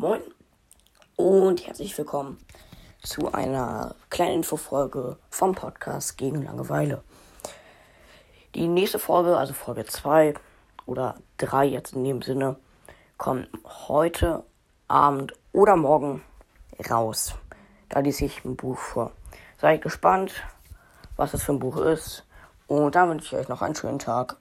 Moin und herzlich willkommen zu einer kleinen Infofolge vom Podcast gegen Langeweile. Die nächste Folge, also Folge 2 oder 3 jetzt in dem Sinne, kommt heute Abend oder morgen raus. Da lese ich ein Buch vor. Seid gespannt, was das für ein Buch ist. Und dann wünsche ich euch noch einen schönen Tag.